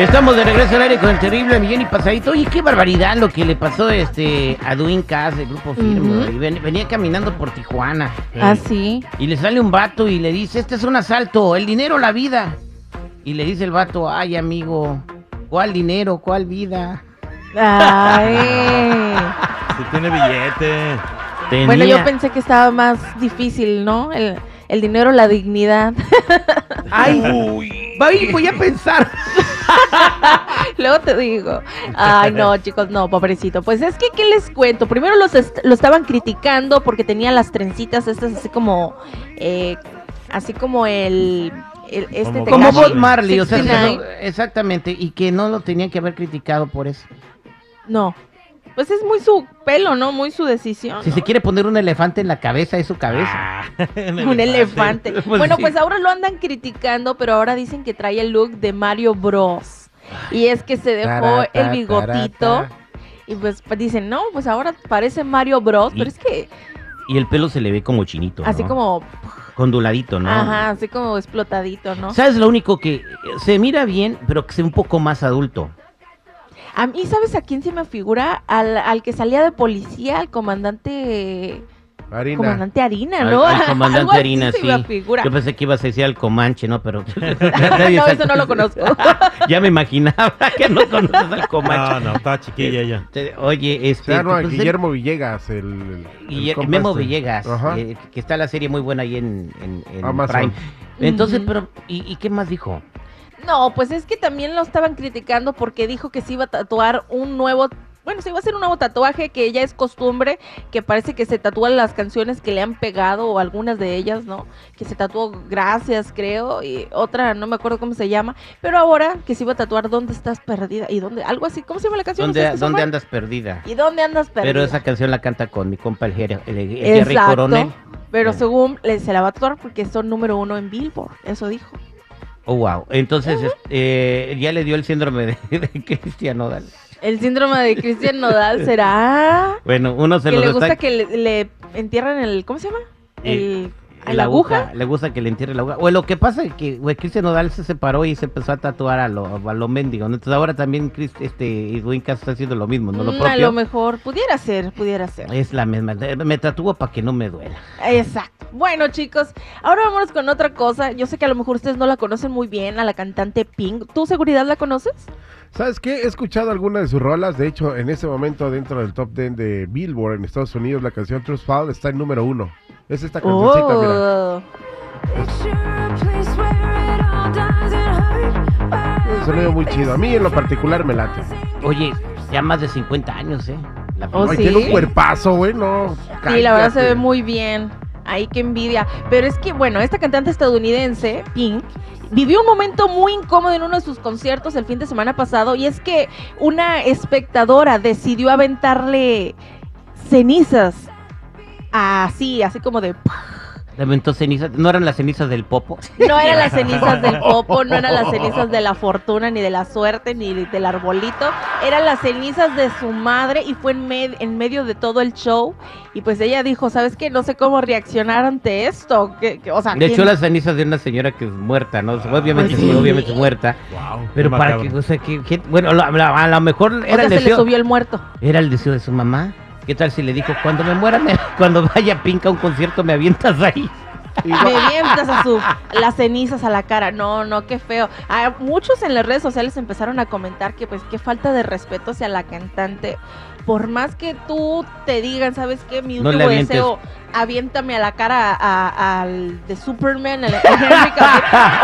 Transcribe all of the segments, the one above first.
Estamos de regreso al aire con el terrible Millón y Pasadito. Oye, qué barbaridad lo que le pasó este, a Duin Cass del grupo Firme. Ven- Venía caminando por Tijuana. Ah, sí. Y le sale un vato y le dice, este es un asalto, el dinero, la vida. Y le dice el vato, ay amigo, ¿cuál dinero, cuál vida? Ay. Si tiene billete. bueno, Tenía- yo pensé que estaba más difícil, ¿no? El, el dinero, la dignidad. Ay, Baby, voy a pensar. Luego te digo. Ay, no, chicos, no, pobrecito. Pues es que, ¿qué les cuento? Primero los est- lo estaban criticando porque tenía las trencitas estas así como... eh, así como el... el- este Como Bob Marley, o sea, 69. no, exactamente, y que no lo tenían que haber criticado por eso. No. Pues es muy su pelo, ¿no? Muy su decisión. Si ¿no? se quiere poner un elefante en la cabeza, es su cabeza. Un elefante. Pues bueno, sí. pues ahora lo andan criticando, pero ahora dicen que trae el look de Mario Bros. Y es que se dejó Tarata, el bigotito. tarata. Y pues pues dicen, no, pues ahora parece Mario Bros. Y- Pero es que Y el pelo se le ve como chinito. así ¿no? como, Conduladito, ¿no? ajá, así como explotadito, ¿no? ¿Sabes lo único que se mira bien, pero que sea un poco más adulto? A mí, ¿sabes a quién se me figura? Al, al que salía de policía, al comandante... Harina. Comandante Harina, ¿no? al comandante Harina, sí. Yo pensé que ibas a decir al Comanche, ¿no? Pero. no, eso no lo conozco. ya me imaginaba que no conoces al Comanche. No, no, estaba chiquilla ella. Te- Oye, este. Pues, Guillermo Villegas, el, Memo este. Villegas, Ajá. eh, que está la serie muy buena ahí en, en-. Prime. Entonces, pero, ¿y, y qué más dijo? No, pues es que también lo estaban criticando porque dijo que se iba a tatuar un nuevo, bueno, se iba a hacer un nuevo tatuaje que ya es costumbre, que parece que se tatúan las canciones que le han pegado o algunas de ellas, ¿no? Que se tatuó Gracias, creo, y otra, no me acuerdo cómo se llama, pero ahora que se iba a tatuar ¿Dónde estás perdida? y dónde, algo así, ¿cómo se llama la canción? ¿Dónde, ¿Ustedes qué dónde andas perdida? ¿Y dónde andas perdida? Pero esa canción la canta con mi compa el, Jerry- el- el Jerry Exacto. Coronel. Pero según se la va a tatuar porque son número uno en Billboard, eso dijo. Oh, wow. Entonces, este, ya le dio el síndrome de, de Cristian Nodal. El síndrome de Cristian Nodal será Bueno, uno se que lo le está... gusta que le, le entierran el ¿cómo se llama? Eh, La aguja. Le gusta que le entierre la aguja. O lo que pasa es que güey, Cristian Nodal se separó y se empezó a tatuar a lo, a lo mendigo. ¿no? Entonces ahora también Chris, este, Edwin Cass está haciendo lo mismo, ¿no? Lo Mm, a propio. lo mejor pudiera ser, pudiera ser. Es la misma. Me tatúo para que no me duela. Exacto. Bueno, chicos, ahora vámonos con otra cosa. Yo sé que a lo mejor ustedes no la conocen muy bien, a la cantante Pink. ¿Tú seguridad la conoces? ¿Sabes qué? He escuchado algunas de sus rolas. De hecho, en este momento, dentro del top 10 de Billboard en Estados Unidos, la canción Trust Fall está en número uno. Es esta cancioncita, mira. Oh. Un sonido muy chido. A mí, en lo particular, me late. Oye, ya más de 50 años, ¿eh? La Oh, Ay, sí. tiene un cuerpazo, güey, no. Sí, la verdad se ve muy bien. Ay, qué envidia. Pero es que, bueno, esta cantante estadounidense, Pink, vivió un momento muy incómodo en uno de sus conciertos el fin de semana pasado. Y es que una espectadora decidió aventarle cenizas. Así, así como de... Le aventó cenizas. No eran las cenizas del popo. No eran las cenizas del popo, no eran las cenizas de la fortuna, ni de la suerte, ni del arbolito. Eran las cenizas de su madre y fue en, med- en medio de todo el show. Y pues ella dijo, ¿sabes qué? No sé cómo reaccionar ante esto. Que, que- o sea, De hecho, ¿quién- las cenizas de una señora que es muerta, ¿no? Obviamente, Pues sí, obviamente muerta. Wow. Pero para que, o sea, que, que- bueno, a lo mejor o era sea, el se le subió el muerto. Era el deseo de su mamá. ¿Qué tal si le dijo, cuando me muera, me- cuando vaya Pink a un concierto, me avientas ahí? Me vientas a su, las cenizas a la cara. No, no, qué feo. A muchos en las redes sociales empezaron a comentar que pues qué falta de respeto hacia la cantante. Por más que tú te digan, ¿sabes qué? Mi último deseo, aviéntame a la cara al de Superman, Henry Cavill.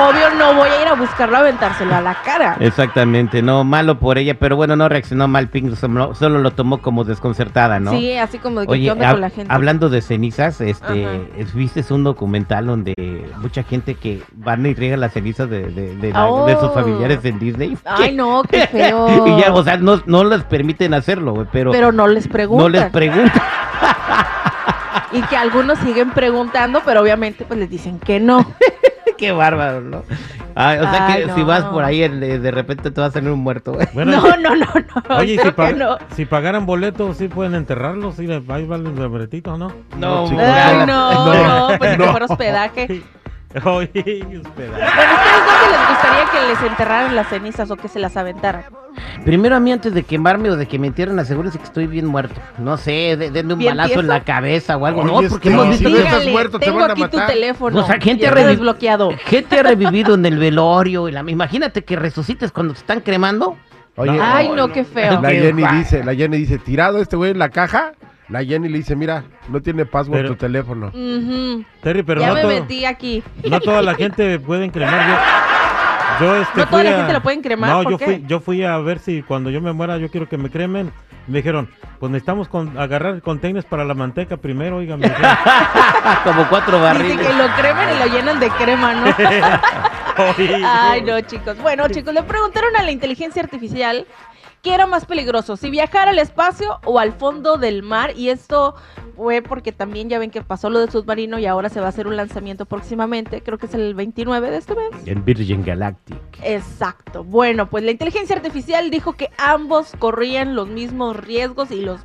Obvio no voy a ir a buscarlo a aventárselo a la cara. Exactamente, no, malo por ella, pero bueno, no reaccionó mal Pink, solo, solo lo tomó como desconcertada, ¿no? Sí, así como de que Oye, con la gente. hablando de cenizas, este, Ajá. viste un documental documental donde mucha gente que van y riegan las cenizas de, de, de la- de sus Oh. familiares en Disney. Ay, no, qué feo. y ya, o sea, no, no les permiten hacerlo, güey, pero, Pero no les preguntan. no les preguntan. y que algunos siguen preguntando, pero obviamente pues les dicen que no. Qué bárbaro, ¿no? Ay, o sea Ay, que no. si vas por ahí, de, de repente te va a salir un muerto, güey. Bueno, no, no, no, no. Oye, ¿y si, no. si pagaran boletos, ¿sí pueden enterrarlos? ¿Sí, ahí vale el libretito, no? No, chico, Ay, no. no, No, no, pues no. fuera hospedaje. Oye, espera. Bueno, ¿ustedes dónde les gustaría que les enterraran las cenizas o que se las aventaran? Primero a mí antes de quemarme o de que me entierren, asegúrense que estoy bien muerto. No sé, de- denme un ¿Bien balazo en la cabeza o algo. Oye, no, porque que hemos visto que- no estás muerto, te tengo van a aquí tu matar. teléfono. O sea, gente desbloqueado. Gente ha revivido en el velorio. y la... Imagínate que resucites cuando te están cremando. Oye, Ay, no, qué feo. la Jenny dice, la Jenny dice, tirado este güey en la caja, la Jenny le dice, mira, no tiene password Pero- tu teléfono. Terry, pero ya no, me todo- metí aquí. no toda la gente pueden cremar. Yo, este, No toda la a- gente lo pueden cremar, No, ¿por yo qué? fui, yo fui a ver si cuando yo me muera yo quiero que me cremen. Me dijeron, pues necesitamos con- agarrar containers para la manteca primero, oigan. Como cuatro Dice barriles. que lo cremen y lo llenan de crema, ¿no? Ay, no, chicos. Bueno, chicos, le preguntaron a la inteligencia artificial qué era más peligroso, si viajar al espacio o al fondo del mar. Y esto fue porque también ya ven que pasó lo del submarino y ahora se va a hacer un lanzamiento próximamente. Creo que es el 29 de este mes. En Virgin Galactic. Exacto. Bueno, pues la inteligencia artificial dijo que ambos corrían los mismos riesgos y los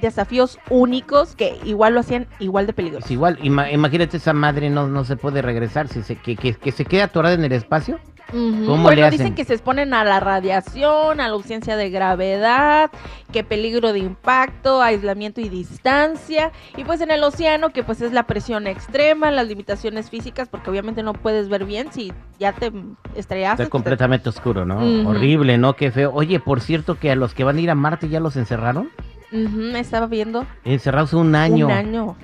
desafíos únicos que igual lo hacían igual de peligrosos. Es igual, ima- imagínate esa madre no, no se puede regresar, si se, que, que, que se queda atorada en el espacio. Ujú. ¿Cómo bueno, le hacen? dicen que se exponen a la radiación, a la ausencia de gravedad, que peligro de impacto, aislamiento y distancia. Y pues en el océano, que pues es la presión extrema, las limitaciones físicas, porque obviamente no puedes ver bien si ya te estrellaste. Está completamente oscuro, ¿no? Horrible, ¿no? Qué feo. Oye, por cierto, que a los que van a ir a Marte ya los encerraron. Ujú, estaba viendo Encerrados un año. un año.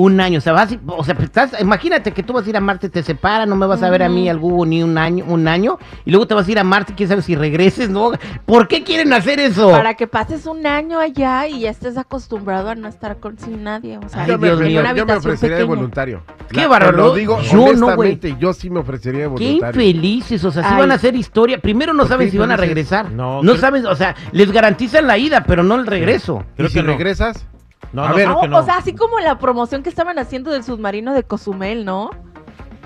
Un año, o sea, vas, o sea, pues, estás- imagínate que tú vas a ir a Marte, te separan, no me vas a ver a mí al Google ni un año, un año, y luego te vas a ir a Marte, quién sabe si regreses, ¿no? ¿Por qué quieren hacer eso? Para que pases un año allá y ya estés acostumbrado a no estar con sin nadie. O sea, Ay, yo, me, Dios mío. yo me ofrecería de voluntario. Qué bárbaro, Lo digo yo no, honestamente, yo sí me ofrecería de Qué voluntario. infelices, o sea, si Ay. van a hacer historia. Primero no ¿Por saben qué si van a regresar. No, No, creo- saben, o sea, les garantizan la ida, pero no el regreso. Creo ¿Y si que no. regresas? No, A no, ver. creo No, que no. O sea, así como la promoción que estaban haciendo del submarino de Cozumel, ¿no?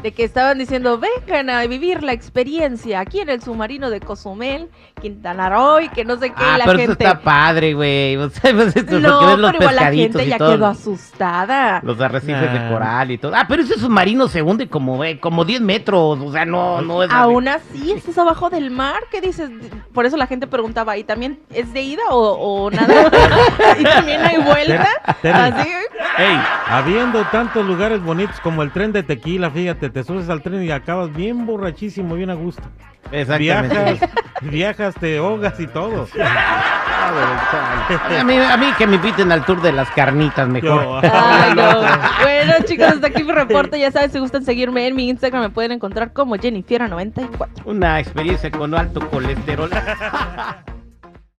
De que estaban diciendo, vengan a vivir la experiencia aquí en el submarino de Cozumel, Quintana Roo, y que no sé qué, Ah, la pero gente... eso está padre, güey. O sea, pues esto no, los pero igual la pescaditos gente y ya todo. quedó asustada. Los arrecifes de Nah. coral y todo. Ah, pero ese submarino se hunde como, eh, como 10 metros. O sea, no, no es. Aún así, estás abajo del mar, ¿qué dices? Por eso la gente preguntaba, ¿y también es de ida o, o nada? ¿Y también hay vuelta? Así, Ey, Habiendo tantos lugares bonitos como el tren de tequila, fíjate, te subes al tren y acabas bien borrachísimo, bien a gusto. exactamente. Viajas, viajas, te ahogas y todo. A mí, a mí que me inviten al tour de las carnitas mejor. Ay, no. Bueno, chicos, hasta aquí mi reporte. Ya saben, si gustan seguirme en mi Instagram, me pueden encontrar como Jennifiera94. Una experiencia con alto colesterol.